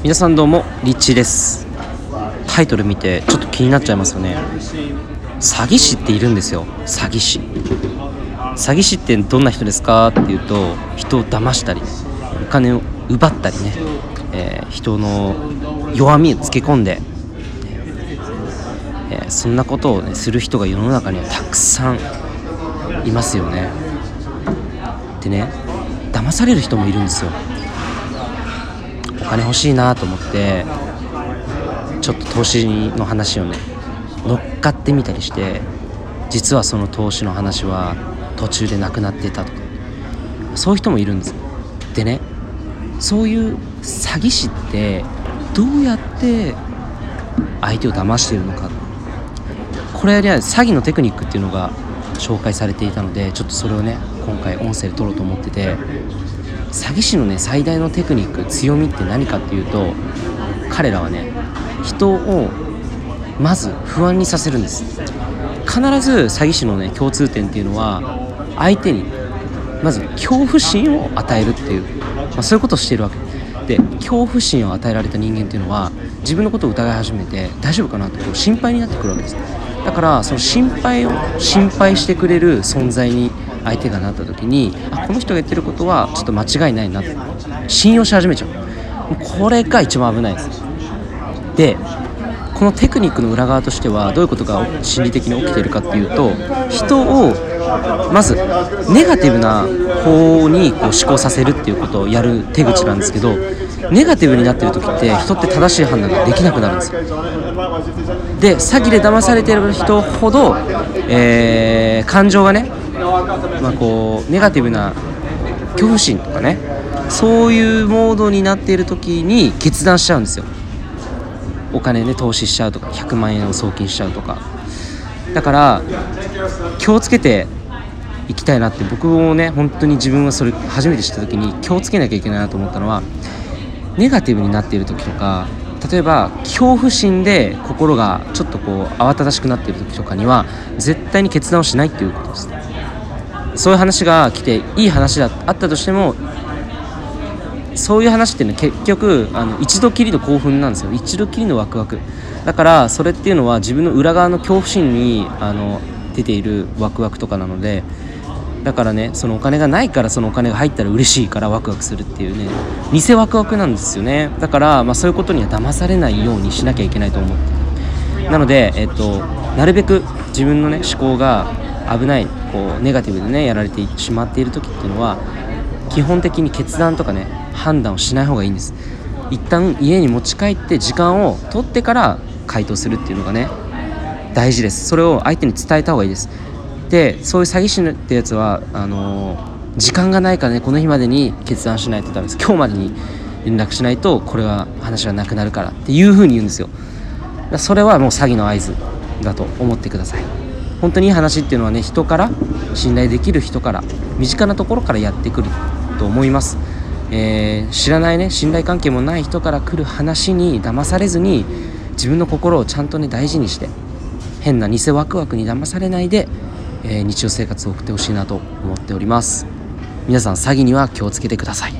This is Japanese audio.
皆さんどうもリッチーです。タイトル見てちょっと気になっちゃいますよね。詐欺師っているんですよ。詐欺師。詐欺師ってどんな人ですか？っていうと人を騙したりお金を奪ったりね、えー、人の弱みをつけ込んで、えー、そんなことを、ね、する人が世の中にはたくさんいますよね。でね騙される人もいるんですよ。金欲しいなと思ってちょっと投資の話をね乗っかってみたりして実はその投資の話は途中でなくなってたとかそういう人もいるんです。でねそういう詐欺師ってどうやって相手を騙しているのか。これは詐欺のテクニックっていうのが紹介されていたのでちょっとそれをね今回音声で撮ろうと思ってて詐欺師のね最大のテクニック強みって何かっていうと彼らはね人をまず不安にさせるんです。必ず詐欺師のね共通点っていうのは相手にまず恐怖心を与えるっていう、まあ、そういうことをしているわけ。で恐怖心を与えられた人間っていうのは自分のことを疑い始めて大丈夫かなってこう心配になってくるわけです。だからその心配を心配してくれる存在に相手がなった時にあこの人が言ってることはちょっと間違いないな信用し始めちゃう。これが一番危ないです。でこのテクニックの裏側としてはどういうことが心理的に起きているかっていうと人をまずネガティブな方にこう思考させるっていうことをやる手口なんですけどネガティブになってる時って人って正しい判断ができなくなるんですよ。で詐欺で騙されてる人ほど、えー、感情がねまあ、こうネガティブな恐怖心とかねそういうモードになっている時に決断しちゃうんですよ。お金で投資しちゃうとか100万円を送金しちゃうとか。だから気をつけていきたいなって僕もね本当に自分はそれ初めて知った時に気をつけなきゃいけないなと思ったのはネガティブになっている時とか例えば恐怖心で心がちょっとこう慌ただしくなっている時とかには絶対に決断をしないっていうことですそういう話が来ていい話だあったとしてもそういう話っていうのは結局あの一度きりの興奮なんですよ。一度きりのワクワク。だからそれっていうのは自分の裏側の恐怖心にあの出ているワクワクとかなのでだからねそのお金がないからそのお金が入ったら嬉しいからワクワクするっていうね偽ワクワクなんですよね。だから、まあ、そういうことには騙されないようにしなきゃいけないと思って。なので、えっと、なるべく自分のね思考が危ないこうネガティブでねやられてしまっている時っていうのは基本的に決断とかね判断をしない方がいいんです。一旦家に持ち帰って時間を取ってから回答するっていうのがね大事です。それを相手に伝えた方がいいです。でそういう詐欺師ってやつはあのー、時間がないからねこの日までに決断しないとダメです。今日までに連絡しないとこれは話はなくなるからっていうふうに言うんですよ。それはもう詐欺の合図だと思ってください。本当にいい話っていうのはね人から信頼できる人から身近なところからやってくると思います、えー、知らないね信頼関係もない人から来る話に騙されずに自分の心をちゃんとね大事にして変な偽ワクワクに騙されないで、えー、日常生活を送ってほしいなと思っております。皆さん詐欺には気をつけてください。